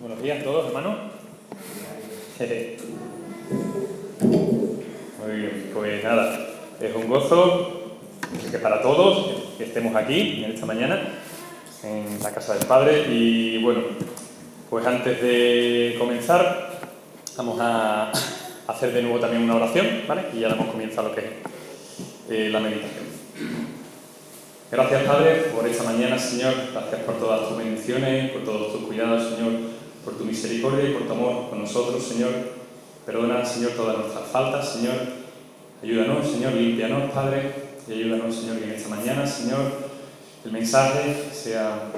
Buenos días a todos, hermanos. Muy bien, pues nada, es un gozo que para todos que estemos aquí en esta mañana en la casa del Padre y bueno, pues antes de comenzar vamos a hacer de nuevo también una oración, ¿vale? Y ya damos comienzo lo que es eh, la meditación. Gracias, Padre, por esta mañana, Señor. Gracias por todas tus bendiciones, por todos tus cuidados, Señor, por tu misericordia y por tu amor con nosotros, Señor. Perdona, Señor, todas nuestras faltas, Señor. Ayúdanos, Señor, límpianos, Padre, y ayúdanos, Señor, que en esta mañana, Señor, el mensaje sea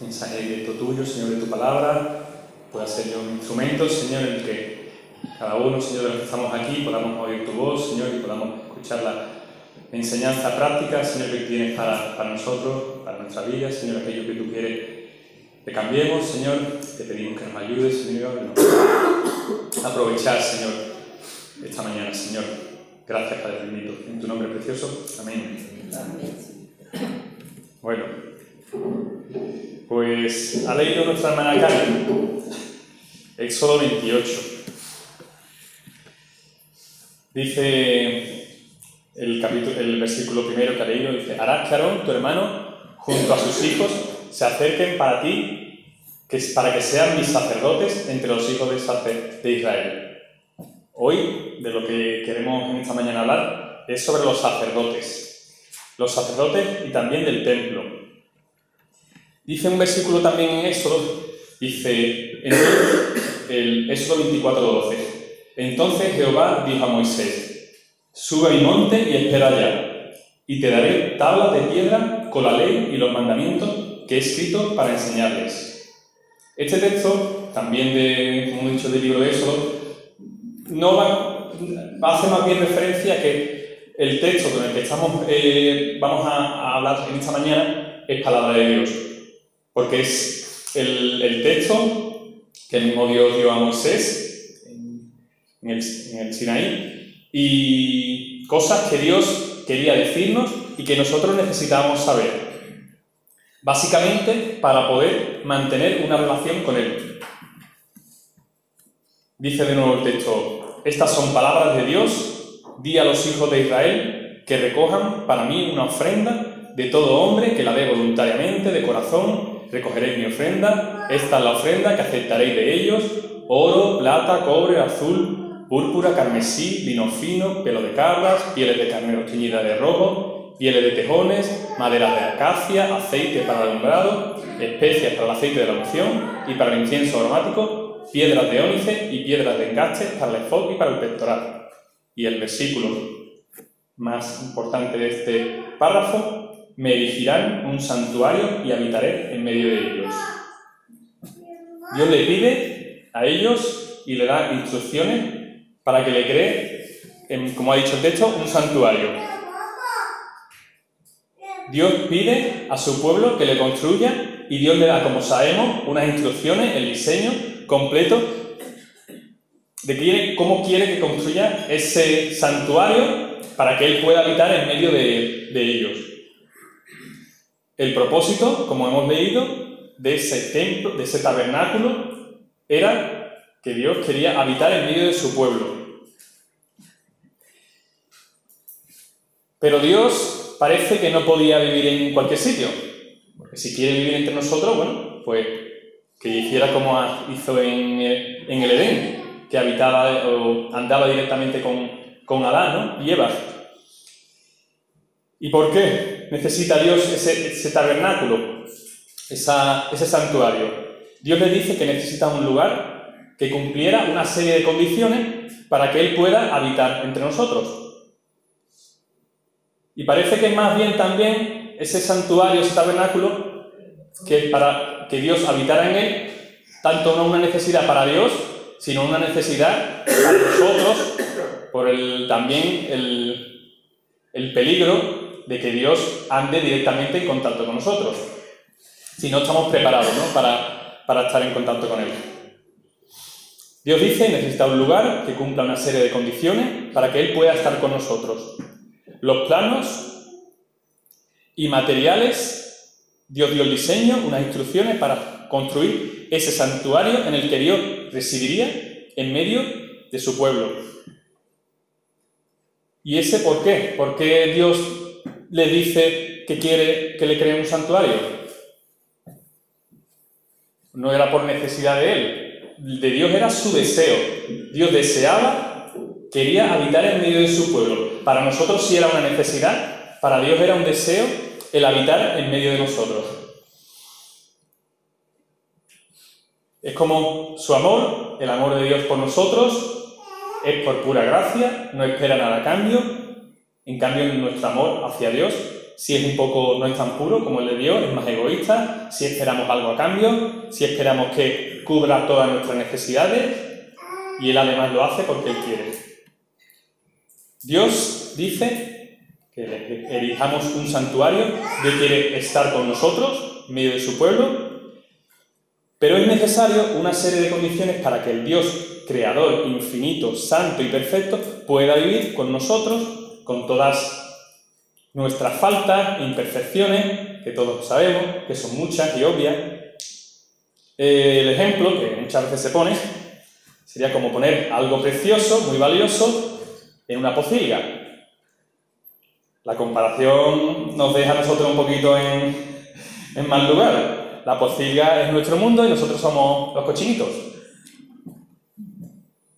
mensaje directo tuyo, Señor, de tu palabra, pueda ser yo un instrumento, Señor, en el que cada uno, Señor, de los que estamos aquí, podamos oír tu voz, Señor, y podamos escucharla enseñanza práctica, Señor, que tienes para, para nosotros, para nuestra vida, Señor, aquello que tú quieres que cambiemos, Señor, te pedimos que nos ayudes, Señor, a aprovechar, Señor, esta mañana, Señor. Gracias, Padre bendito. En tu nombre precioso. Amén. Bueno, pues ha leído nuestra hermana Karen, Éxodo 28. Dice el, capítulo, el versículo primero que ha leído, dice, harás que tu hermano, junto a sus hijos, se acerquen para ti, que, para que sean mis sacerdotes entre los hijos de, Israel. Hoy, de lo que queremos en esta mañana hablar, es sobre los sacerdotes. Los sacerdotes y también del templo. Dice un versículo también en Éxodo, dice, en el Éxodo 24, Entonces Jehová dijo a Moisés, Sube a mi monte y espera allá, y te daré tablas de piedra con la ley y los mandamientos que he escrito para enseñarles. Este texto, también de, como he dicho, del libro de Éxodo, no va, hacer más bien referencia a que el texto con el que estamos, eh, vamos a, hablar en esta mañana es palabra de Dios, porque es el, texto que el mismo Dios dio a Moisés en, el, en el Sinaí y cosas que Dios quería decirnos y que nosotros necesitábamos saber. Básicamente para poder mantener una relación con Él. Dice de nuevo el texto, estas son palabras de Dios, di a los hijos de Israel que recojan para mí una ofrenda de todo hombre que la dé voluntariamente, de corazón, recogeréis mi ofrenda, esta es la ofrenda que aceptaréis de ellos, oro, plata, cobre, azul, púrpura, carmesí, lino fino, pelo de cabras, pieles de carnero teñida de rojo, pieles de tejones, madera de acacia, aceite para el alumbrado, especias para el aceite de la unción y para el incienso aromático, piedras de ónice y piedras de encaste para el efod y para el pectoral. Y el versículo más importante de este párrafo, me erigirán un santuario y habitaré en medio de ellos. Dios le pide a ellos y le da instrucciones para que le cree, como ha dicho el texto, un santuario. Dios pide a su pueblo que le construya y Dios le da, como sabemos, unas instrucciones, el diseño completo de cómo quiere que construya ese santuario para que Él pueda habitar en medio de, de ellos. El propósito, como hemos leído, de ese templo, de ese tabernáculo, era que Dios quería habitar en medio de su pueblo. Pero Dios parece que no podía vivir en cualquier sitio. Porque si quiere vivir entre nosotros, bueno, pues que hiciera como hizo en el, Edén, que habitaba o andaba directamente con, con Adán ¿no? y Eva. ¿Y por qué necesita Dios ese, tabernáculo, ese santuario? Dios le dice que necesita un lugar que cumpliera una serie de condiciones para que Él pueda habitar entre nosotros. Y parece que más bien también ese santuario, ese tabernáculo, que para que Dios habitara en él, tanto no una necesidad para Dios, sino una necesidad para nosotros, por el, también el, el peligro de que Dios ande directamente en contacto con nosotros, si no estamos preparados ¿no? Para, para estar en contacto con Él. Dios dice, necesita un lugar que cumpla una serie de condiciones para que Él pueda estar con nosotros. Los planos y materiales, Dios dio el diseño, unas instrucciones para construir ese santuario en el que Dios residiría en medio de su pueblo. ¿Y ese por qué? ¿Por qué Dios le dice que quiere que le cree un santuario? No era por necesidad de él, de Dios era su deseo. Dios deseaba, quería habitar en medio de su pueblo. Para nosotros sí era una necesidad, para Dios era un deseo el habitar en medio de nosotros. Es como su amor, el amor de Dios por nosotros, es por pura gracia, no espera nada a cambio. En cambio, nuestro amor hacia Dios, si es un poco, no es tan puro como el de Dios, es más egoísta, si esperamos algo a cambio, si esperamos que cubra todas nuestras necesidades, y Él además lo hace porque Él quiere. Dios dice que elijamos un santuario, Dios quiere estar con nosotros, en medio de su pueblo, pero es necesario una serie de condiciones para que el Dios creador, infinito, santo y perfecto pueda vivir con nosotros, con todas nuestras faltas imperfecciones, que todos sabemos, que son muchas y obvias. El ejemplo que muchas veces se pone sería como poner algo precioso, muy valioso, en una pocilga. La comparación nos deja a nosotros un poquito en, en mal lugar la pocilga es nuestro mundo y nosotros somos los cochinitos.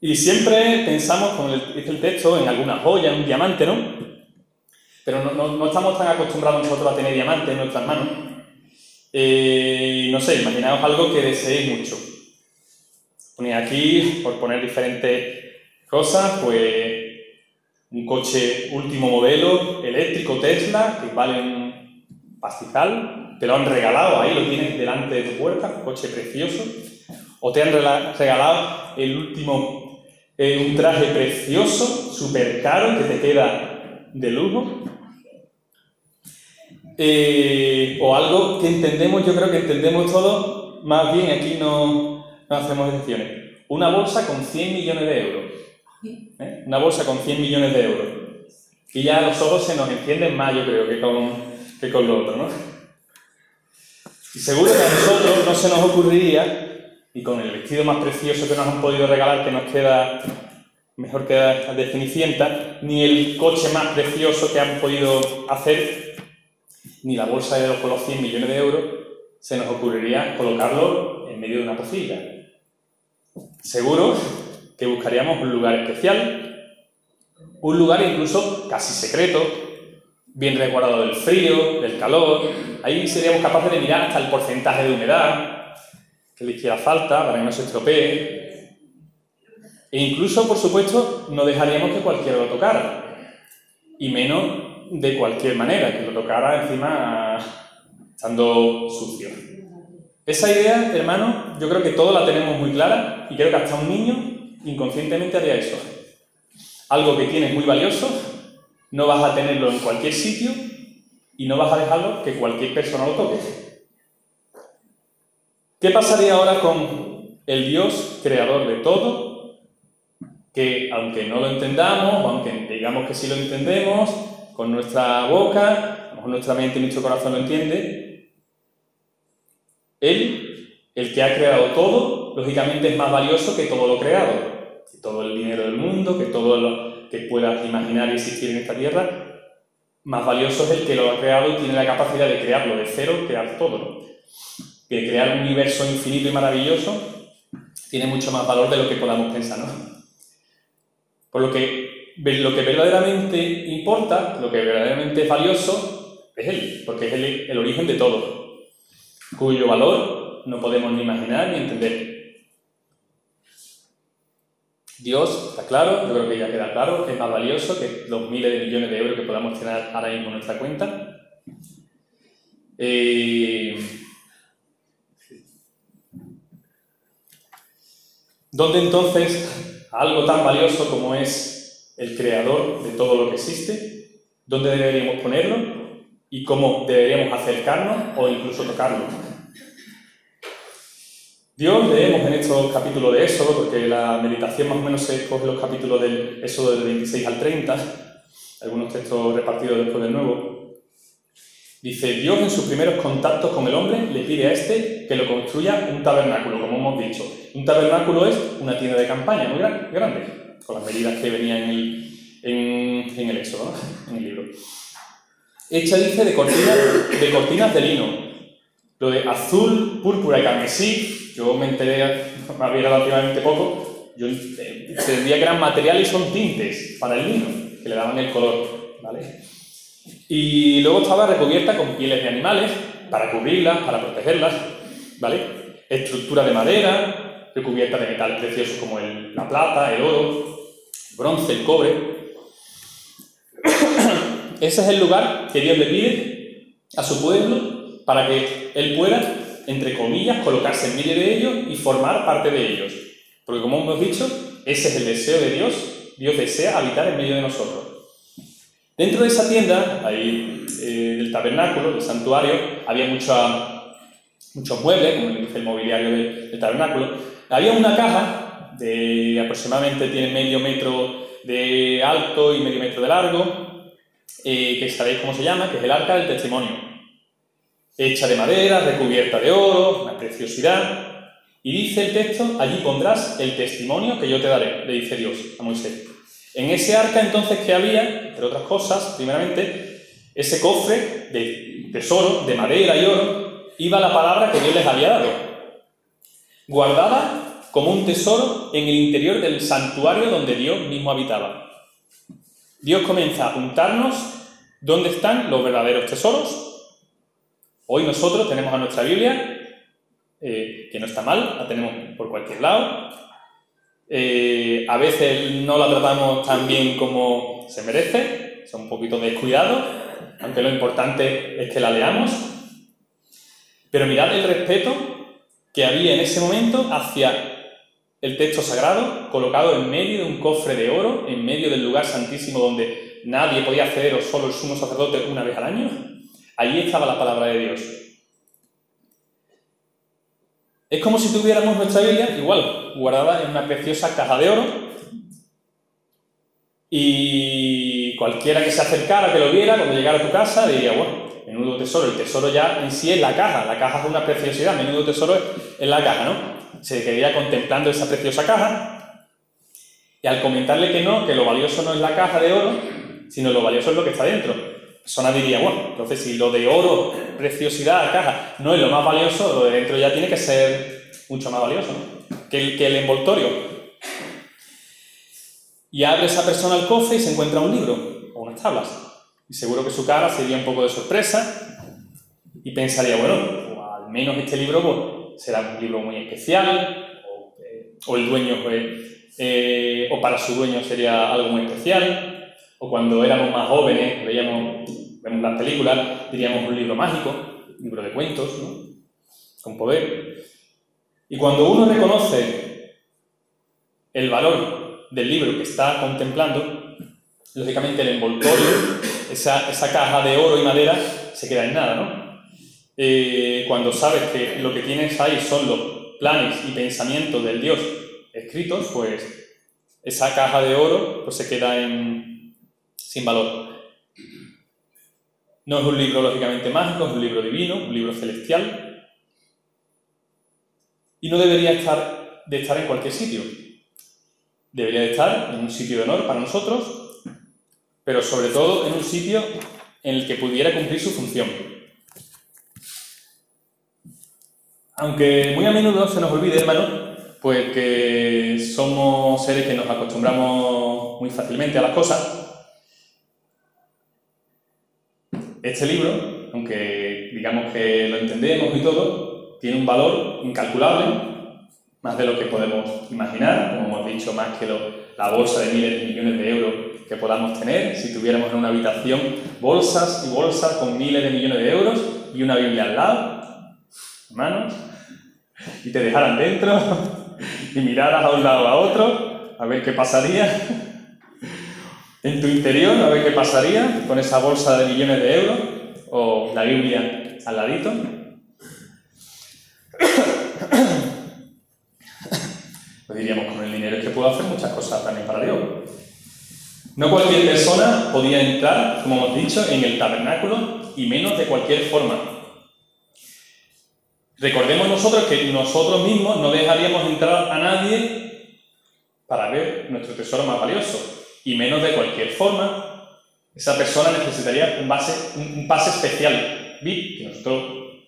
Y siempre pensamos, como dice el texto, en alguna joya, en un diamante, ¿no? Pero no, estamos tan acostumbrados nosotros a tener diamantes en nuestras manos. Eh, no sé, imaginaos algo que deseéis mucho. Ponía aquí, por poner diferentes cosas, pues un coche último modelo eléctrico Tesla, que vale un pastizal, te lo han regalado, ahí lo tienes delante de tu puerta, un coche precioso, o te han regalado el último, eh, un traje precioso, súper caro, que te queda de lujo, eh, o algo que entendemos, yo creo que entendemos todos, más bien aquí no, no hacemos excepciones. Una bolsa con 100 millones de euros. ¿Eh? Una bolsa con 100 millones de euros. Y ya los ojos se nos encienden más, yo creo, que con, que con lo otro, ¿no? Y seguro que a nosotros no se nos ocurriría, y con el vestido más precioso que nos han podido regalar, que nos queda mejor que Cenicienta, ni el coche más precioso que han podido hacer, ni la bolsa de los, con los 100 millones de euros, se nos ocurriría colocarlo en medio de una pocilla. Seguro que buscaríamos un lugar especial, un lugar incluso casi secreto, bien resguardado del frío, del calor. Ahí seríamos capaces de mirar hasta el porcentaje de humedad que le hiciera falta para que no se estropee. E incluso, por supuesto, no dejaríamos que cualquiera lo tocara. Y menos de cualquier manera, que lo tocara encima estando sucio. Esa idea, hermano, yo creo que todos la tenemos muy clara y creo que hasta un niño inconscientemente haría eso. Algo que tiene muy valioso no vas a tenerlo en cualquier sitio y no vas a dejarlo que cualquier persona lo toque. ¿Qué pasaría ahora con el Dios creador de todo? Que aunque no lo entendamos, o aunque digamos que sí lo entendemos, con nuestra boca, mejor nuestra mente y nuestro corazón lo entiende, Él, el que ha creado todo, lógicamente es más valioso que todo lo creado, todo el dinero del mundo, que todo lo, que puedas imaginar existir en esta Tierra, más valioso es el que lo ha creado y tiene la capacidad de crearlo de cero, crear todo. ¿no? Que crear un universo infinito y maravilloso tiene mucho más valor de lo que podamos pensar. Por lo que lo que verdaderamente importa, lo que verdaderamente es valioso, es Él, porque es el, el origen de todo, cuyo valor no podemos ni imaginar ni entender. Dios, está claro, yo creo que ya queda claro, es más valioso que los miles de millones de euros que podamos tener ahora mismo en nuestra cuenta. Eh, ¿Dónde entonces algo tan valioso como es el creador de todo lo que existe? ¿Dónde deberíamos ponerlo? ¿Y cómo deberíamos acercarnos o incluso tocarlo? Dios leemos en estos capítulos de Éxodo, porque la meditación más o menos se escoge los capítulos del Éxodo del 26 al 30, algunos textos repartidos después del Nuevo. Dice, Dios en sus primeros contactos con el hombre le pide a este que lo construya un tabernáculo, como hemos dicho. Un tabernáculo es una tienda de campaña muy grande, con las medidas que venían en el, en el Éxodo, en el libro. Hecha, dice, de cortinas, de cortinas de lino. Lo de azul, púrpura y carmesí, yo me enteré, había relativamente poco, yo entendía que eran materiales y son tintes para el lino, que le daban el color, ¿vale? Y luego estaba recubierta con pieles de animales, para cubrirlas, para protegerlas, ¿vale? Estructura de madera, recubierta de metales preciosos como el, la plata, el oro, el bronce, el cobre. Ese es el lugar que Dios le pide a su pueblo para que él pueda, entre comillas, colocarse en medio de ellos y formar parte de ellos. Porque como hemos dicho, ese es el deseo de Dios. Dios desea habitar en medio de nosotros. Dentro de esa tienda, ahí eh, del tabernáculo, del santuario, había muchos muebles, como el mobiliario del, tabernáculo. Había una caja de aproximadamente tiene medio metro de alto y medio metro de largo, eh, que sabéis cómo se llama, que es el arca del testimonio. Hecha de madera, recubierta de oro, una preciosidad. Y dice el texto, allí pondrás el testimonio que yo te daré, le dice Dios a Moisés. En ese arca entonces que había, entre otras cosas, primeramente, ese cofre de tesoro, de madera y oro, iba la palabra que Dios les había dado, guardada como un tesoro en el interior del santuario donde Dios mismo habitaba. Dios comienza a apuntarnos dónde están los verdaderos tesoros. Hoy nosotros tenemos a nuestra Biblia, eh, que no está mal, la tenemos por cualquier lado, eh, a veces no la tratamos tan bien como se merece, son un poquito descuidados, aunque lo importante es que la leamos. Pero mirad el respeto que había en ese momento hacia el texto sagrado, colocado en medio de un cofre de oro, en medio del lugar santísimo donde nadie podía acceder o solo el sumo sacerdote una vez al año. Allí estaba la palabra de Dios. Es como si tuviéramos nuestra Biblia, igual, guardada en una preciosa caja de oro. Y cualquiera que se acercara, que lo viera, cuando llegara a tu casa, diría, bueno, menudo tesoro. El tesoro ya en sí es la caja. La caja es una preciosidad, menudo tesoro es la caja, ¿no? Se quedaría contemplando esa preciosa caja. Y al comentarle que no, que lo valioso no es la caja de oro, sino lo valioso es lo que está dentro. Persona diría, bueno, entonces si lo de oro, preciosidad, caja, no es lo más valioso, lo de dentro ya tiene que ser mucho más valioso que, el, que el envoltorio. Y abre esa persona el cofre y se encuentra un libro o unas tablas. Y seguro que su cara sería un poco de sorpresa y pensaría, bueno, al menos este libro pues, será un libro muy especial, o, eh, el dueño, pues, eh, o para su dueño sería algo muy especial, o cuando éramos más jóvenes, veíamos, vemos las películas, diríamos un libro mágico, un libro de cuentos, con poder. Y cuando uno reconoce el valor del libro que está contemplando, lógicamente el envoltorio, esa, esa caja de oro y madera, se queda en nada, ¿no? Eh, cuando sabes que lo que tienes ahí son los planes y pensamientos del Dios escritos, pues esa caja de oro pues se queda en, sin valor. No es un libro lógicamente mágico, es un libro divino, un libro celestial, y no debería estar, de estar en cualquier sitio. Debería de estar en un sitio de honor para nosotros, pero sobre todo en un sitio en el que pudiera cumplir su función. Aunque muy a menudo se nos olvide, hermano, pues que somos seres que nos acostumbramos muy fácilmente a las cosas. Este libro, aunque digamos que lo entendemos y todo, tiene un valor incalculable, más de lo que podemos imaginar, como hemos dicho, más que la bolsa de miles de millones de euros que podamos tener. Si tuviéramos en una habitación bolsas y bolsas con miles de millones de euros y una Biblia al lado, hermanos, y te dejaran dentro y miraras a un lado a otro a ver qué pasaría en tu interior, a ver qué pasaría con esa bolsa de millones de euros o la Biblia al ladito. Pues diríamos, con el dinero es que puedo hacer muchas cosas también para Dios. No cualquier persona podía entrar, como hemos dicho, en el tabernáculo y menos de cualquier forma. Recordemos nosotros que nosotros mismos no dejaríamos entrar a nadie para ver nuestro tesoro más valioso, y menos de cualquier forma. Esa persona necesitaría un, base, pase especial, que nosotros,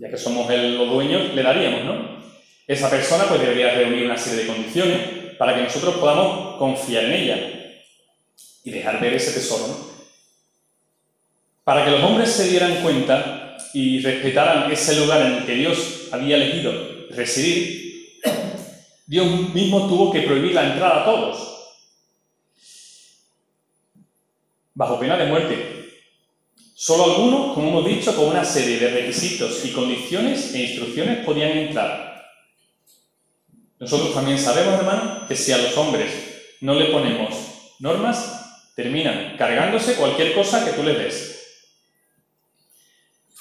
ya que somos los dueños, le daríamos, ¿no? Esa persona pues debería reunir una serie de condiciones para que nosotros podamos confiar en ella y dejar ver ese tesoro, ¿no? Para que los hombres se dieran cuenta y respetaran ese lugar en el que Dios había elegido residir, Dios mismo tuvo que prohibir la entrada a todos, bajo pena de muerte. Solo algunos, como hemos dicho, con una serie de requisitos y condiciones e instrucciones podían entrar. Nosotros también sabemos, hermano, que si a los hombres no le ponemos normas, terminan cargándose cualquier cosa que tú les des.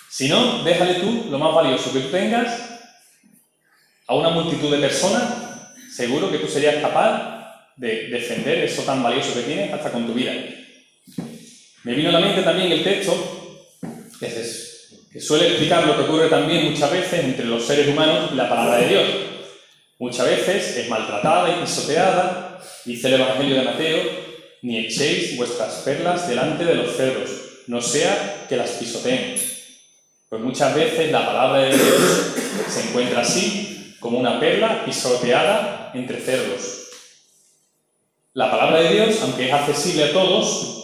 Si no, déjale tú lo más valioso que tú tengas a una multitud de personas, seguro que tú serías capaz de defender eso tan valioso que tienes hasta con tu vida. Me vino a la mente también el texto que, suele explicar lo que ocurre también muchas veces entre los seres humanos y la palabra de Dios. Muchas veces es maltratada y pisoteada, dice el Evangelio de Mateo, ni echéis vuestras perlas delante de los cerdos, no sea que las pisoteen. Pues muchas veces la palabra de Dios se encuentra así, como una perla pisoteada entre cerdos. La palabra de Dios, aunque es accesible a todos,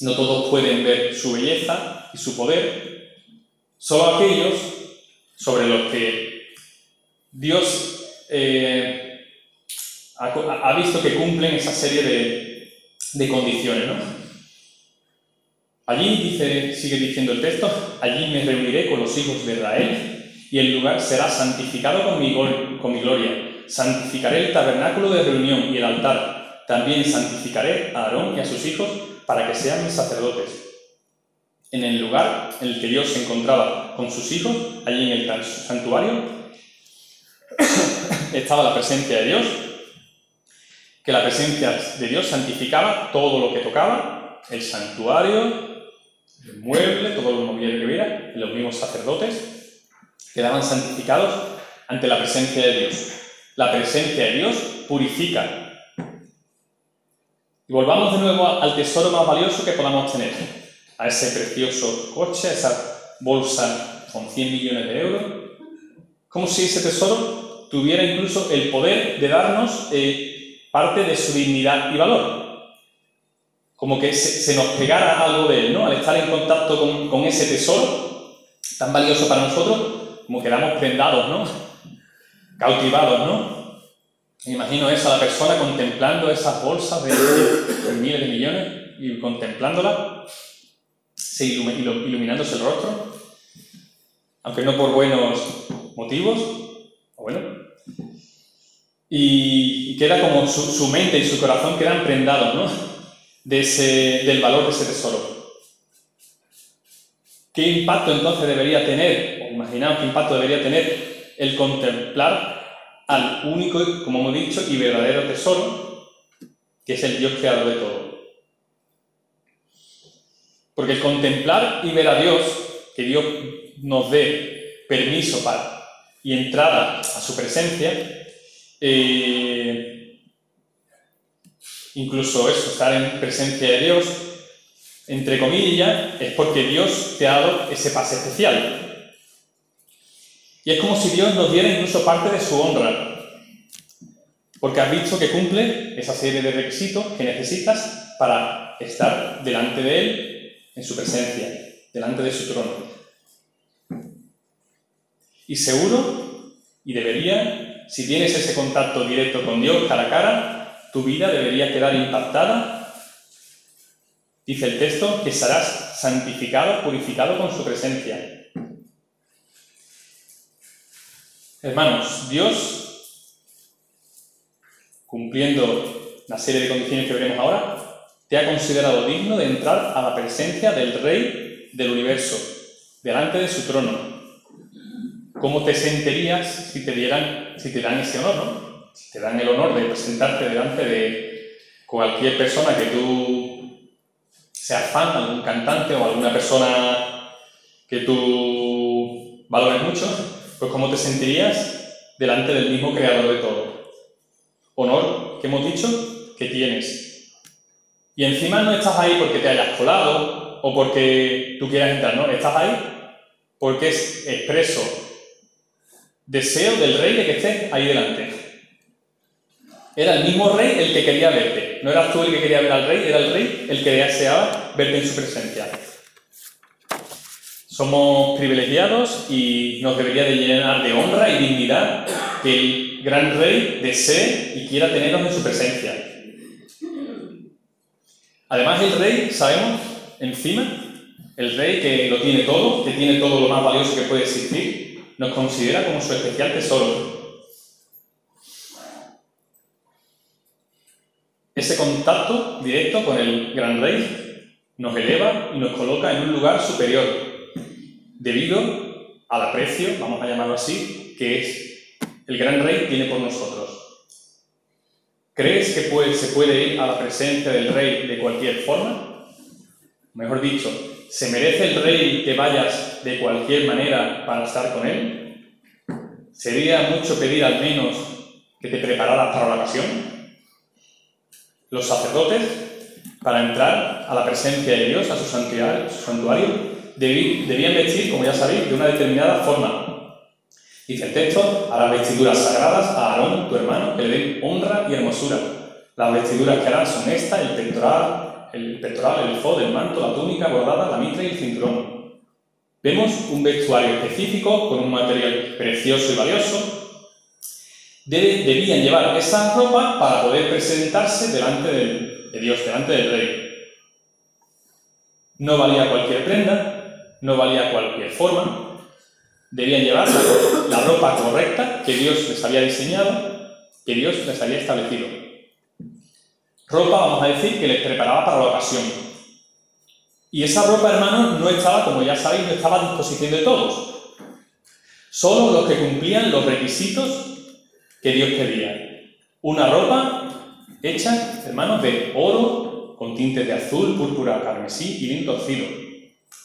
no todos pueden ver su belleza y su poder, solo aquellos sobre los que Dios eh, ha, visto que cumplen esa serie de, condiciones. Allí dice, sigue diciendo el texto, allí me reuniré con los hijos de Israel y el lugar será santificado con mi, con mi gloria. Santificaré el tabernáculo de reunión y el altar. También santificaré a Aarón y a sus hijos para que sean mis sacerdotes. En el lugar en el que Dios se encontraba con sus hijos, allí en el santuario, estaba la presencia de Dios, que la presencia de Dios santificaba todo lo que tocaba, el santuario, el mueble, todo lo mobiliario que hubiera, los mismos sacerdotes, quedaban santificados ante la presencia de Dios. La presencia de Dios purifica, y volvamos de nuevo al tesoro más valioso que podamos tener, a ese precioso coche, a esa bolsa con 100 millones de euros, como si ese tesoro tuviera incluso el poder de darnos eh, parte de su dignidad y valor. Como que se, nos pegara algo de él, ¿no? Al estar en contacto con, con ese tesoro tan valioso para nosotros, como quedamos prendados, ¿no? Cautivados, ¿no? Me imagino eso, a la persona contemplando esas bolsas de, miles de millones y contemplándola, iluminándose el rostro, aunque no por buenos motivos, bueno, y, queda como su, mente y su corazón quedan prendados ¿no? de ese, del valor de ese tesoro. ¿Qué impacto entonces debería tener, o imaginaos qué impacto debería tener el contemplar al único, como hemos dicho, y verdadero tesoro, que es el Dios creador de todo. Porque el contemplar y ver a Dios, que Dios nos dé permiso para y entrada a su presencia, eh, incluso eso, estar en presencia de Dios, entre comillas, es porque Dios te ha dado ese pase especial. Y es como si Dios nos diera incluso parte de su honra, porque has visto que cumple esa serie de requisitos que necesitas para estar delante de Él, en su presencia, delante de su trono. Y seguro, y debería, si tienes ese contacto directo con Dios cara a cara, tu vida debería quedar impactada. Dice el texto que serás santificado, purificado con su presencia. Hermanos, Dios, cumpliendo la serie de condiciones que veremos ahora, te ha considerado digno de entrar a la presencia del Rey del universo, delante de su trono. ¿Cómo te sentirías si te dieran, si te dan ese honor, no? Si te dan el honor de presentarte delante de cualquier persona que tú seas fan, algún cantante o alguna persona que tú valores mucho, Pues ¿cómo te sentirías delante del mismo creador de todo? Honor, que hemos dicho, que tienes. Y encima no estás ahí porque te hayas colado o porque tú quieras entrar, no, estás ahí porque es expreso deseo del rey de que estés ahí delante. Era el mismo rey el que quería verte. No eras tú el que quería ver al rey, era el rey el que deseaba verte en su presencia. Somos privilegiados y nos debería de llenar de honra y dignidad que el gran rey desee y quiera tenernos en su presencia. Además, el rey, sabemos, encima, el rey que lo tiene todo, que tiene todo lo más valioso que puede existir, nos considera como su especial tesoro. Ese contacto directo con el gran rey nos eleva y nos coloca en un lugar superior, debido al aprecio, vamos a llamarlo así, que es el gran rey tiene por nosotros. ¿Crees que se puede ir a la presencia del rey de cualquier forma? Mejor dicho, ¿se merece el rey que vayas de cualquier manera para estar con él? ¿Sería mucho pedir al menos que te prepararas para la ocasión? Los sacerdotes, para entrar a la presencia de Dios, a su santuario, debían vestir, como ya sabéis, de una determinada forma. Dice el texto, a las vestiduras sagradas a Aarón, tu hermano, que le den honra y hermosura. Las vestiduras que harán son estas, el pectoral, el pectoral, el el manto, la túnica bordada, la mitra y el cinturón. Vemos un vestuario específico con un material precioso y valioso. debían llevar esa ropa para poder presentarse delante de Dios, delante del rey. No valía cualquier prenda, no valía cualquier forma, debían llevar la, ropa correcta que Dios les había diseñado, que Dios les había establecido. Ropa, vamos a decir, que les preparaba para la ocasión. Y esa ropa, hermanos, no estaba, como ya sabéis, no estaba a disposición de todos. Solo los que cumplían los requisitos que Dios pedía. Una ropa hecha, hermanos, de oro con tintes de azul, púrpura, carmesí y bien torcido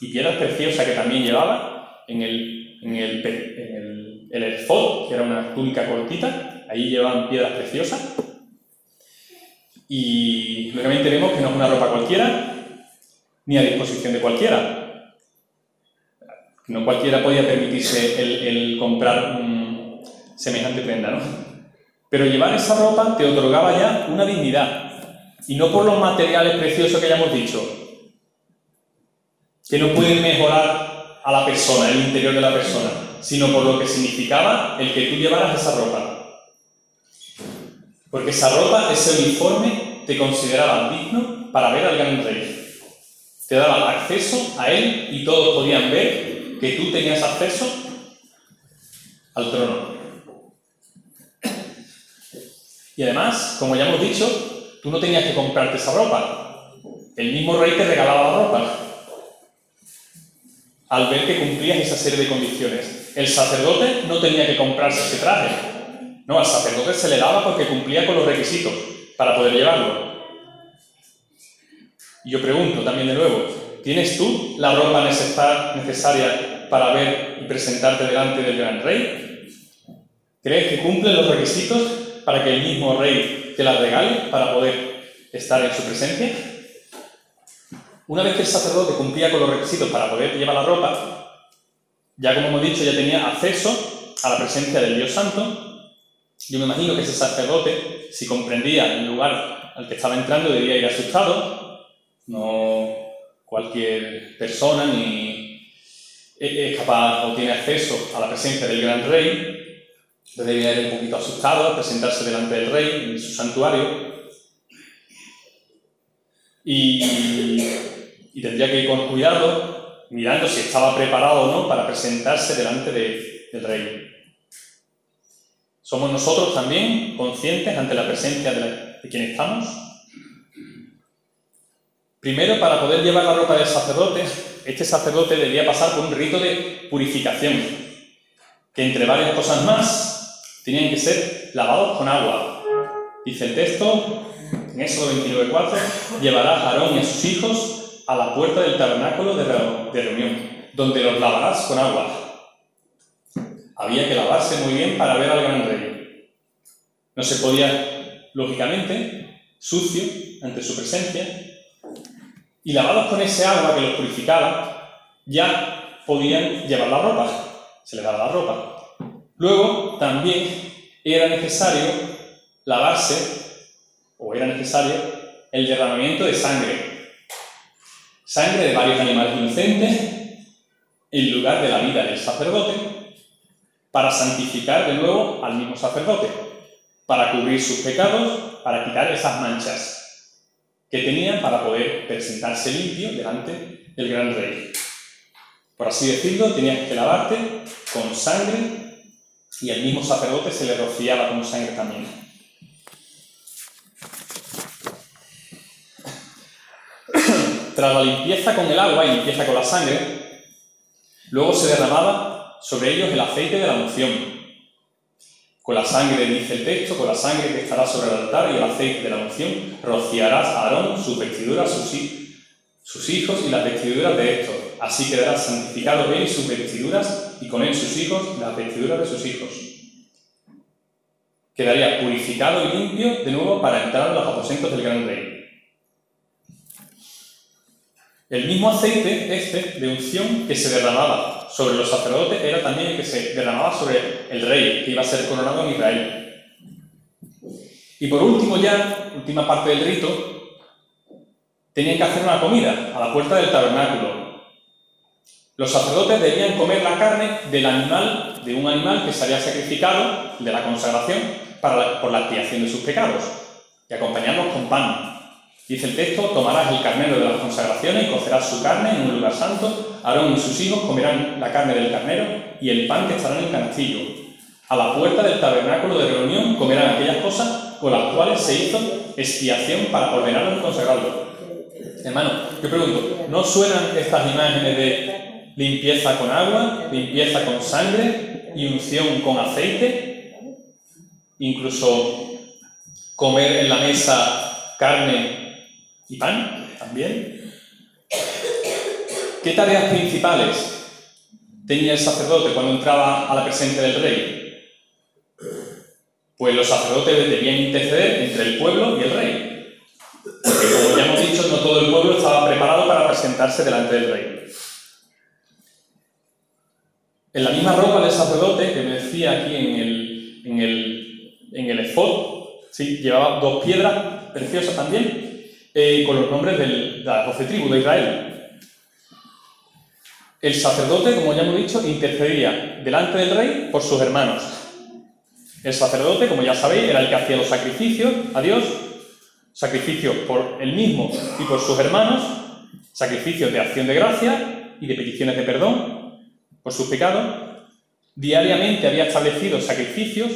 y piedras preciosas que también llevaba en el, en el, en el, el que era una túnica cortita, ahí llevaban piedras preciosas. Y realmente vemos que no es una ropa cualquiera, ni a disposición de cualquiera. No cualquiera podía permitirse el, comprar un semejante prenda, ¿no? Pero llevar esa ropa te otorgaba ya una dignidad. Y no por los materiales preciosos que hayamos dicho, que no pueden mejorar a la persona, el interior de la persona, sino por lo que significaba el que tú llevaras esa ropa. Porque esa ropa, ese uniforme, te consideraba digno para ver al gran rey. Te daba acceso a él y todos podían ver que tú tenías acceso al trono. Y además, como ya hemos dicho, tú no tenías que comprarte esa ropa. El mismo rey te regalaba la ropa al ver que cumplías esa serie de condiciones. El sacerdote no tenía que comprarse ese traje. No, al sacerdote se le daba porque cumplía con los requisitos para poder llevarlo. Y yo pregunto también de nuevo, ¿tienes tú la ropa necesaria para ver y presentarte delante del gran rey? ¿Crees que cumple los requisitos para que el mismo rey te la regale para poder estar en su presencia? Una vez que el sacerdote cumplía con los requisitos para poder llevar la ropa, ya como hemos dicho, ya tenía acceso a la presencia del Dios Santo. Yo me imagino que ese sacerdote, si comprendía el lugar al que estaba entrando, debía ir asustado. No cualquier persona ni es capaz o tiene acceso a la presencia del gran rey. Debía ir un poquito asustado, presentarse delante del rey en su santuario. Y y tendría que ir con cuidado mirando si estaba preparado o no para presentarse delante del rey. ¿Somos nosotros también conscientes ante la presencia de, quien estamos? Primero, para poder llevar la ropa del sacerdote, este sacerdote debía pasar por un rito de purificación, que entre varias cosas más tenían que ser lavados con agua. Dice el texto, en Éxodo 29.4, llevará a Aarón y a sus hijos a la puerta del tabernáculo de, reunión, donde los lavarás con agua. había que lavarse muy bien para ver al gran rey. No se podía, lógicamente, sucio ante su presencia, y lavados con ese agua que los purificaba, ya podían llevar la ropa, se les daba la ropa. Luego también era necesario lavarse, o era necesario, el derramamiento de sangre. Sangre de varios animales inocentes en lugar de la vida del sacerdote, para santificar de nuevo al mismo sacerdote, para cubrir sus pecados, para quitar esas manchas que tenía para poder presentarse limpio delante del gran rey. Por así decirlo, tenías que lavarte con sangre y el mismo sacerdote se le rociaba con sangre también. Tras la limpieza con el agua y limpieza con la sangre, luego se derramaba sobre ellos el aceite de la unción. Con la sangre, dice el texto, con la sangre que estará sobre el altar y el aceite de la unción, rociarás a Aarón sus vestiduras, sus, hijos y las vestiduras de estos. Así quedará santificado él y sus vestiduras, y con él sus hijos, las vestiduras de sus hijos. Quedaría purificado y limpio de nuevo para entrar en los aposentos del gran rey. El mismo aceite, este, de unción, que se derramaba sobre los sacerdotes, era también el que se derramaba sobre el rey, que iba a ser coronado en Israel. Y por último ya, última parte del rito, tenían que hacer una comida a la puerta del tabernáculo. Los sacerdotes debían comer la carne del animal, de un animal que se había sacrificado, de la consagración, para por la expiación de sus pecados, y acompañarlos con pan. Dice el texto, tomarás el carnero de las consagraciones y cocerás su carne en un lugar santo. Aarón y sus hijos comerán la carne del carnero y el pan que estará en el canastillo. A la puerta del tabernáculo de reunión comerán aquellas cosas con las cuales se hizo expiación para ordenarlo y consagrarlo. Hermano, yo pregunto, ¿no suenan estas imágenes de limpieza con agua, limpieza con sangre y unción con aceite? Incluso comer en la mesa carne y pan también. ¿Qué tareas principales tenía el sacerdote cuando entraba a la presencia del rey? Pues los sacerdotes debían interceder entre el pueblo y el rey. Porque como ya hemos dicho, no todo el pueblo estaba preparado para presentarse delante del rey. En la misma ropa del sacerdote que me decía aquí en el, en el, en el ¿sí? llevaba dos piedras preciosas también, eh, con los nombres de las doce tribus de Israel. El sacerdote, como ya hemos dicho, intercedía delante del rey por sus hermanos. El sacerdote, como ya sabéis, era el que hacía los sacrificios a Dios, sacrificios por él mismo y por sus hermanos, sacrificios de acción de gracia y de peticiones de perdón por sus pecados. Diariamente había establecido sacrificios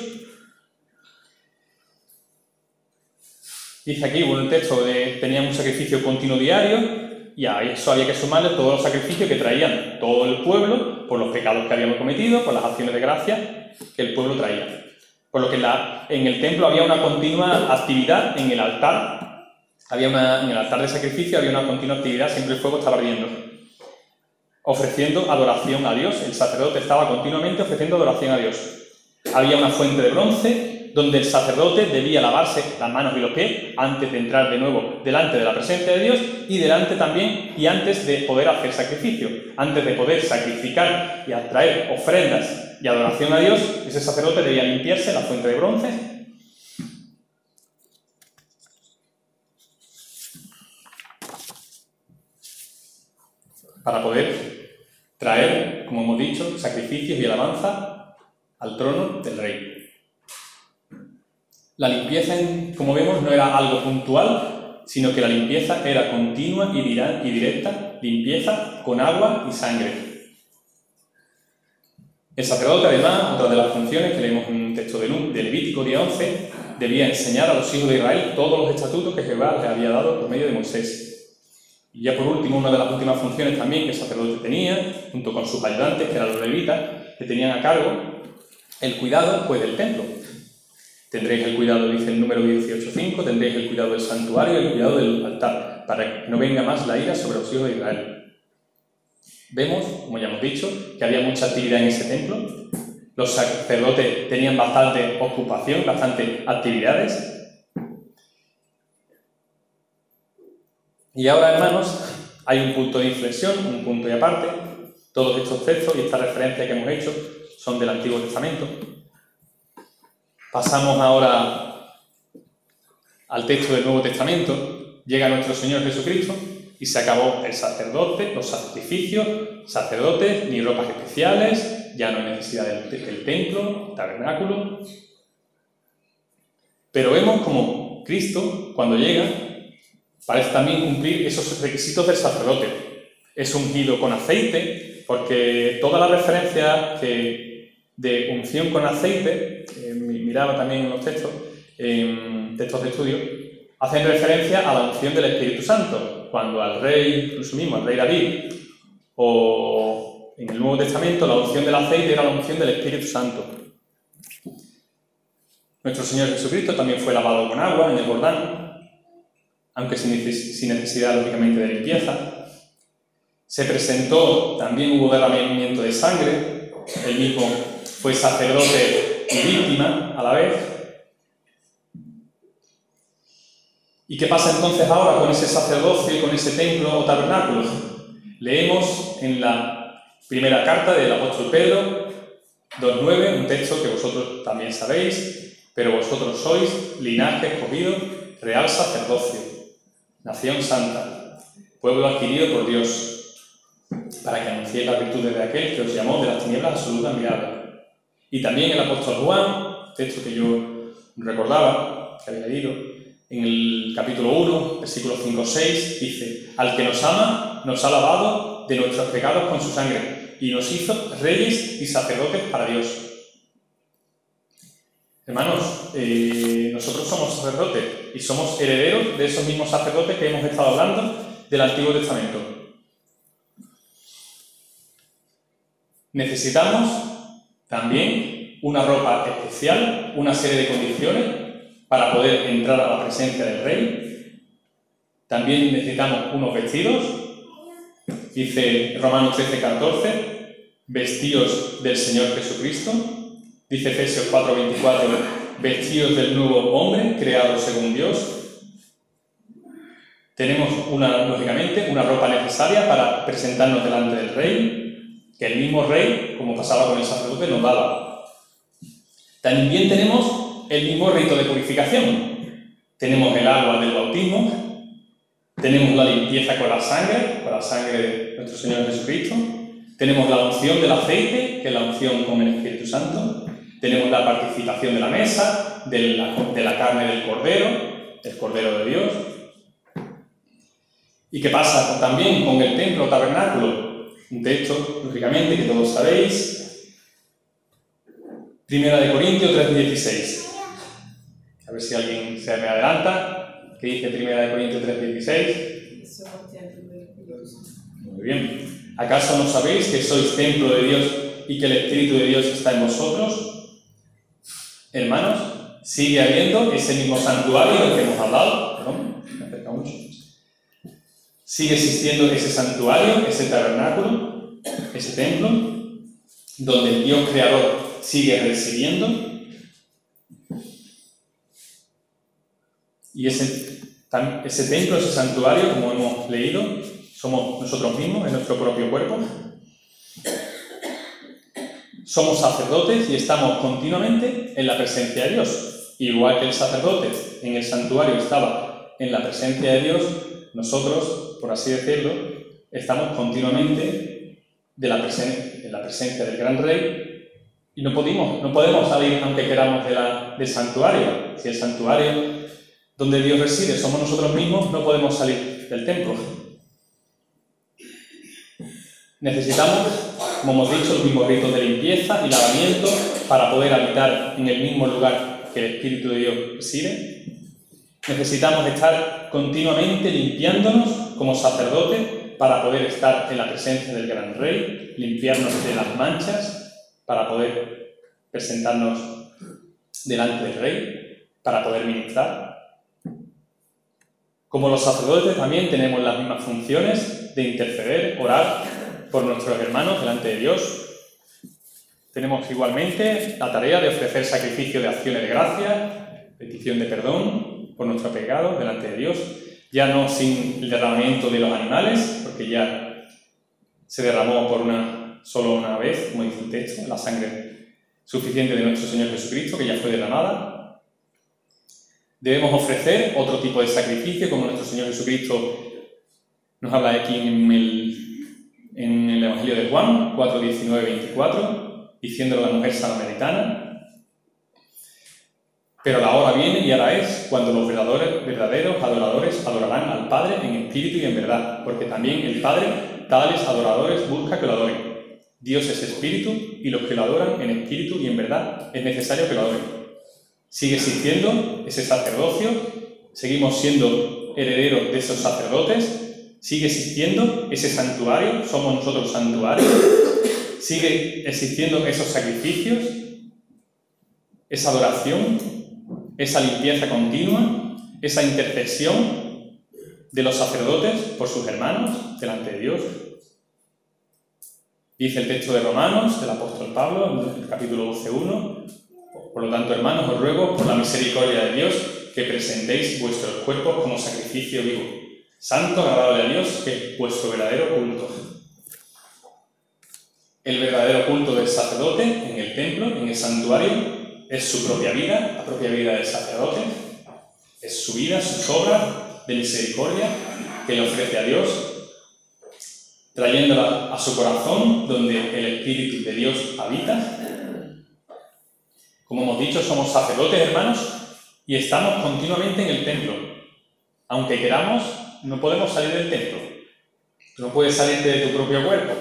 Dice aquí, bueno, el texto de, tenían un sacrificio continuo diario y a eso había que sumarle todos los sacrificios que traían todo el pueblo por los pecados que habíamos cometido, por las acciones de gracia que el pueblo traía. Por lo que en el templo había una continua actividad en el altar. Había una, en el altar de sacrificio había una continua actividad, siempre el fuego estaba ardiendo. Ofreciendo adoración a Dios. El sacerdote estaba continuamente ofreciendo adoración a Dios. Había una fuente de bronce donde el sacerdote debía lavarse las manos y los pies antes de entrar de nuevo delante de la presencia de Dios y delante también y antes de poder hacer sacrificio, antes de poder sacrificar y atraer ofrendas y adoración a Dios, ese sacerdote debía limpiarse la fuente de bronce para poder traer, como hemos dicho, sacrificios y alabanza al trono del rey. La limpieza, como vemos, no era algo puntual, sino que la limpieza era continua y directa, limpieza con agua y sangre. El sacerdote, además, otra de las funciones que leemos en un texto de Levítico día 11, debía enseñar a los hijos de Israel todos los estatutos que Jehová les había dado por medio de Moisés. Y ya por último, una de las últimas funciones también que el sacerdote tenía, junto con sus ayudantes, que eran los levitas, que tenían a cargo el cuidado pues, del templo, Tendréis el cuidado, dice el número 18.5, tendréis el cuidado del santuario y el cuidado del altar, para que no venga más la ira sobre los hijos de Israel. Vemos, como ya hemos dicho, que había mucha actividad en ese templo. los sacerdotes tenían bastante ocupación, bastante actividades. Y ahora, hermanos, hay un punto de inflexión, un punto y aparte. Todos estos textos y estas referencias que hemos hecho son del Antiguo Testamento. Pasamos ahora al texto del Nuevo Testamento. Llega nuestro Señor Jesucristo y se acabó el sacerdote, los sacrificios, sacerdotes, ni ropas especiales, ya no hay necesidad del, templo, tabernáculo. Pero vemos como Cristo, cuando llega, parece también cumplir esos requisitos del sacerdote. Es ungido con aceite, porque toda la referencia de unción con aceite, miraba también en los textos, en textos de estudio, hacen referencia a la unción del Espíritu Santo cuando al rey, incluso mismo al rey David, o en el Nuevo Testamento, la unción del aceite era la unción del Espíritu Santo. Nuestro Señor Jesucristo también fue lavado con agua en el Jordán, aunque sin necesidad, lógicamente, de limpieza. Se presentó, también hubo derramamiento de sangre, él mismo fue sacerdote y víctima a la vez. ¿Y qué pasa entonces ahora con ese sacerdocio y con ese templo o tabernáculo? Leemos en la primera carta del apóstol Pedro 2.9, un texto que vosotros también sabéis, pero vosotros sois linaje escogido, real sacerdocio, nación santa, pueblo adquirido por Dios, para que anunciéis las virtudes de aquel que os llamó de las tinieblas absoluta mirada. Y también el apóstol Juan, texto que yo recordaba, que había leído, en el capítulo 1, versículo 5-6, dice, al que nos ama, nos ha lavado de nuestros pecados con su sangre y nos hizo reyes y sacerdotes para Dios. Hermanos, eh, nosotros somos sacerdotes y somos herederos de esos mismos sacerdotes que hemos estado hablando del Antiguo Testamento. Necesitamos también una ropa especial, una serie de condiciones para poder entrar a la presencia del Rey. También necesitamos unos vestidos. Dice Romanos 13, 14, vestidos del Señor Jesucristo. Dice Efesios 4, 24, vestidos del nuevo hombre creado según Dios. Tenemos una, lógicamente, una ropa necesaria para presentarnos delante del Rey, que el mismo Rey, como pasaba con el sacerdote, nos daba. También tenemos el mismo rito de purificación. Tenemos el agua del bautismo, tenemos la limpieza con la sangre, con la sangre de nuestro Señor Jesucristo, tenemos la unción del aceite, que es la unción con el Espíritu Santo, tenemos la participación de la mesa, de la, de la carne del Cordero, el Cordero de Dios. ¿Y qué pasa también con el templo tabernáculo? Un texto, lógicamente, que todos sabéis. Primera de Corintios 3.16. A ver si alguien se me adelanta. ¿Qué dice 1 Corintios 3:16? Muy bien. ¿Acaso no sabéis que sois templo de Dios y que el Espíritu de Dios está en vosotros? Hermanos, sigue habiendo ese mismo santuario del que hemos hablado. Perdón, me acerca mucho. Sigue existiendo ese santuario, ese tabernáculo, ese templo, donde el Dios creador sigue residiendo Y ese, ese templo, ese santuario, como hemos leído, somos nosotros mismos, en nuestro propio cuerpo. Somos sacerdotes y estamos continuamente en la presencia de Dios. Igual que el sacerdote en el santuario estaba en la presencia de Dios, nosotros, por así decirlo, estamos continuamente de la en la presencia del gran rey y no podemos, no podemos salir aunque queramos de del santuario. Si el santuario donde Dios reside somos nosotros mismos, no podemos salir del templo. Necesitamos, como hemos dicho, los mismos ritos de limpieza y lavamiento para poder habitar en el mismo lugar que el Espíritu de Dios reside. Necesitamos estar continuamente limpiándonos como sacerdotes para poder estar en la presencia del gran rey, limpiarnos de las manchas para poder presentarnos delante del rey, para poder ministrar. Como los sacerdotes también tenemos las mismas funciones de interceder, orar por nuestros hermanos delante de Dios. tenemos igualmente la tarea de ofrecer sacrificio de acciones de gracia, petición de perdón por nuestro pecado delante de Dios, ya no sin el derramamiento de los animales, porque ya se derramó por una solo una vez, como dice el texto, la sangre suficiente de nuestro Señor Jesucristo, que ya fue derramada. Debemos ofrecer otro tipo de sacrificio, como nuestro Señor Jesucristo nos habla aquí en el, en el Evangelio de Juan 4, 19, 24, diciéndolo a la mujer samaritana. Pero la hora viene y ahora es cuando los verdaderos, adoradores adorarán al Padre en espíritu y en verdad, porque también el Padre tales adoradores busca que lo adoren. Dios es espíritu y los que lo adoran en espíritu y en verdad es necesario que lo adoren. Sigue existiendo ese sacerdocio, seguimos siendo herederos de esos sacerdotes, sigue existiendo ese santuario, somos nosotros santuarios, sigue existiendo esos sacrificios, esa adoración, esa limpieza continua, esa intercesión de los sacerdotes por sus hermanos delante de Dios. Dice el texto de Romanos, del apóstol Pablo, en el capítulo 12.1, por lo tanto, hermanos, os ruego por la misericordia de Dios que presentéis vuestros cuerpos como sacrificio vivo, santo, agradable a Dios, que es vuestro verdadero culto. El verdadero culto del sacerdote en el templo, en el santuario, es su propia vida, la propia vida del sacerdote, es su vida, sus obras de misericordia que le ofrece a Dios, trayéndola a su corazón donde el Espíritu de Dios habita. Como hemos dicho, somos sacerdotes, hermanos, y estamos continuamente en el templo. Aunque queramos, no podemos salir del templo. no puedes salir de tu propio cuerpo.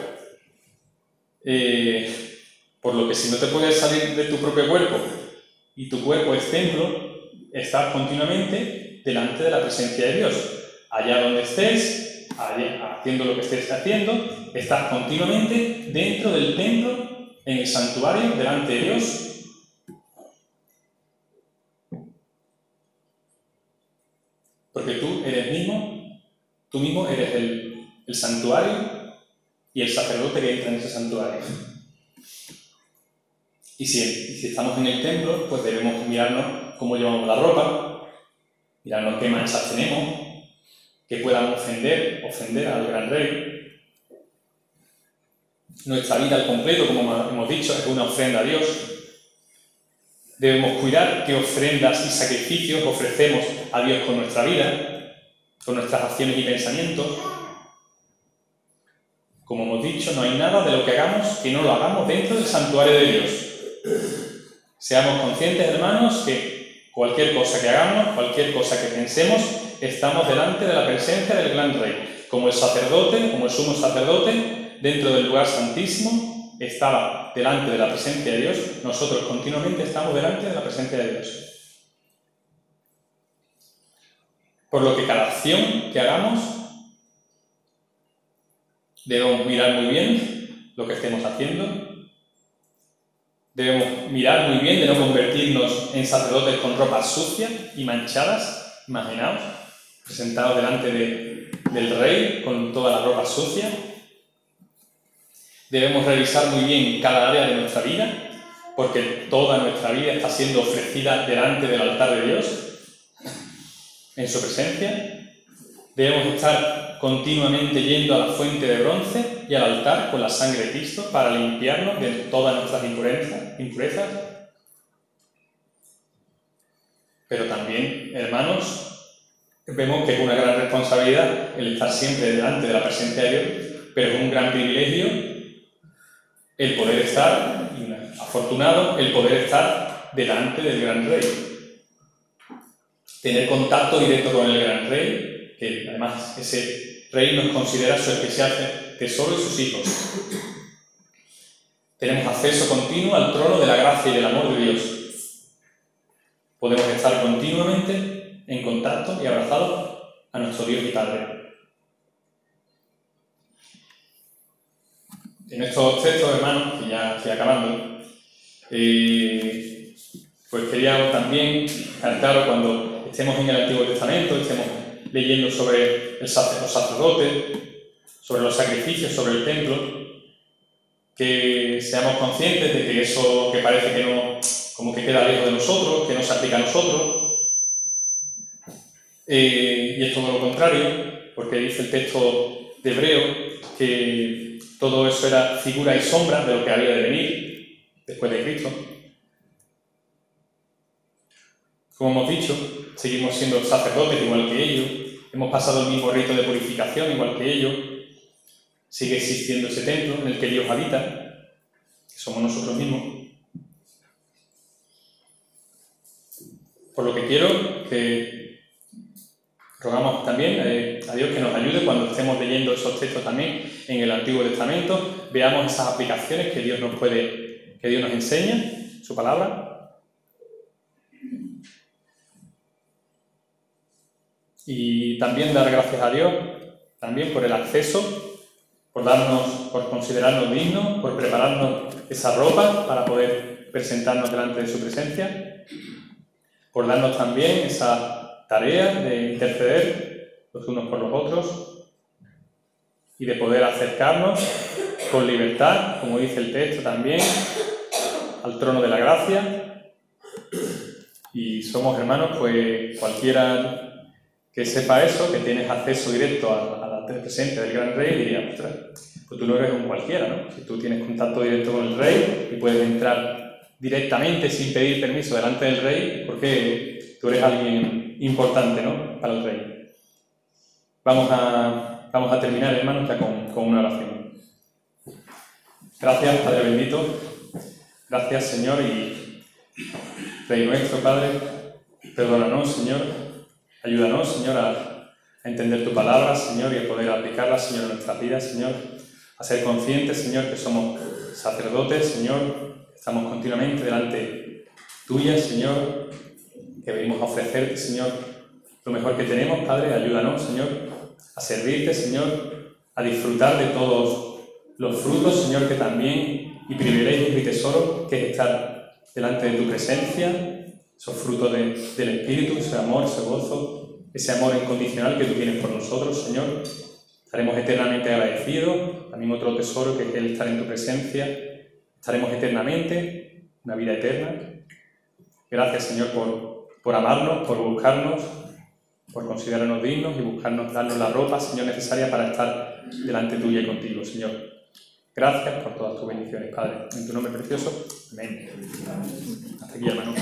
Eh, por lo que si no te puedes salir de tu propio cuerpo y tu cuerpo es templo, estás continuamente delante de la presencia de Dios. Allá donde estés, haciendo lo que estés haciendo, estás continuamente dentro del templo, en el santuario, delante de Dios. Porque tú eres mismo, tú mismo eres el, el santuario y el sacerdote que entra en ese santuario. Y si, estamos en el templo, pues debemos mirarnos cómo llevamos la ropa, mirarnos qué manchas tenemos, que puedan ofender, ofender al gran rey. Nuestra vida al completo, como hemos dicho, es una ofrenda a Dios. Debemos cuidar qué ofrendas y sacrificios ofrecemos a Dios con nuestra vida, con nuestras acciones y pensamientos. Como hemos dicho, no hay nada de lo que hagamos que no lo hagamos dentro del santuario de Dios. Seamos conscientes, hermanos, que cualquier cosa que hagamos, cualquier cosa que pensemos, estamos delante de la presencia del gran rey. Como el sacerdote, como el sumo sacerdote, dentro del lugar santísimo, estaba delante de la presencia de Dios, nosotros continuamente estamos delante de la presencia de Dios. Por lo que cada acción que hagamos, debemos mirar muy bien lo que estemos haciendo, Debemos mirar muy bien de no convertirnos en sacerdotes con ropas sucias y manchadas, imaginaos, presentados delante del rey con toda la ropa sucia. Debemos revisar muy bien cada área de nuestra vida, porque toda nuestra vida está siendo ofrecida delante del altar de Dios, en su presencia. Debemos estar continuamente yendo a la fuente de bronce y al altar con la sangre de Cristo para limpiarnos de todas nuestras impurezas. Pero también, hermanos, vemos que es una gran responsabilidad el estar siempre delante de la presencia de Dios, pero es un gran privilegio el poder estar, afortunado, el poder estar delante del gran rey. Tener contacto directo con el gran rey, que además ese Rey nos considera su especial tesoro y sus hijos. Tenemos acceso continuo al trono de la gracia y del amor de Dios. Podemos estar continuamente en contacto y abrazados a nuestro Dios y Padre. En estos textos, hermanos, que ya estoy acabando, eh, pues quería también cantar cuando estemos en el Antiguo Testamento, estemos leyendo sobre el los sacerdotes, sobre los sacrificios, sobre el templo, que seamos conscientes de que eso que parece que no, como que queda lejos de nosotros, que no se aplica a nosotros, eh, y es todo lo contrario, porque dice el texto de Hebreo que todo eso era figura y sombra de lo que había de venir después de Cristo. Como hemos dicho, seguimos siendo sacerdotes igual que ellos, hemos pasado el mismo rito de purificación igual que ellos, sigue existiendo ese templo en el que Dios habita, que somos nosotros mismos. Por lo que quiero que rogamos también eh, a Dios que nos ayude cuando estemos leyendo esos textos también en el Antiguo Testamento, veamos esas aplicaciones que Dios nos puede, que Dios nos enseña, su palabra, Y también dar gracias a Dios también por el acceso, por darnos, por considerarnos dignos, por prepararnos esa ropa para poder presentarnos delante de su presencia, por darnos también esa tarea de interceder los unos por los otros y de poder acercarnos con libertad, como dice el texto también, al trono de la gracia. Y somos hermanos, pues cualquiera que sepa eso, que tienes acceso directo a, la presencia del gran rey, diría, ostras, pues tú no eres un cualquiera, ¿no? Si tú tienes contacto directo con el rey y puedes entrar directamente sin pedir permiso delante del rey, porque tú eres alguien importante, ¿no? Para el rey. Vamos a, vamos a terminar, hermanos, ya con, con una oración. Gracias, Padre bendito. Gracias, Señor, y Rey nuestro, Padre, perdónanos, Señor, Ayúdanos, Señor, a, entender tu palabra, Señor, y a poder aplicarla, Señor, en nuestras vidas, Señor, a ser conscientes, Señor, que somos sacerdotes, Señor, estamos continuamente delante tuya, Señor, que venimos a ofrecerte, Señor, lo mejor que tenemos, Padre, ayúdanos, Señor, a servirte, Señor, a disfrutar de todos los frutos, Señor, que también, y privilegios y tesoros, que es estar delante de tu presencia, esos frutos del Espíritu, ese amor, ese gozo, ese amor incondicional que tú tienes por nosotros, Señor. Estaremos eternamente agradecidos. También otro tesoro que es el estar en tu presencia. Estaremos eternamente, una vida eterna. Gracias, Señor, por, por amarnos, por buscarnos, por considerarnos dignos y buscarnos, darnos la ropa, Señor, necesaria para estar delante tuya y contigo, Señor. Gracias por todas tus bendiciones, Padre. En tu nombre precioso. Amén. Hasta aquí, hermano.